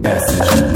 That's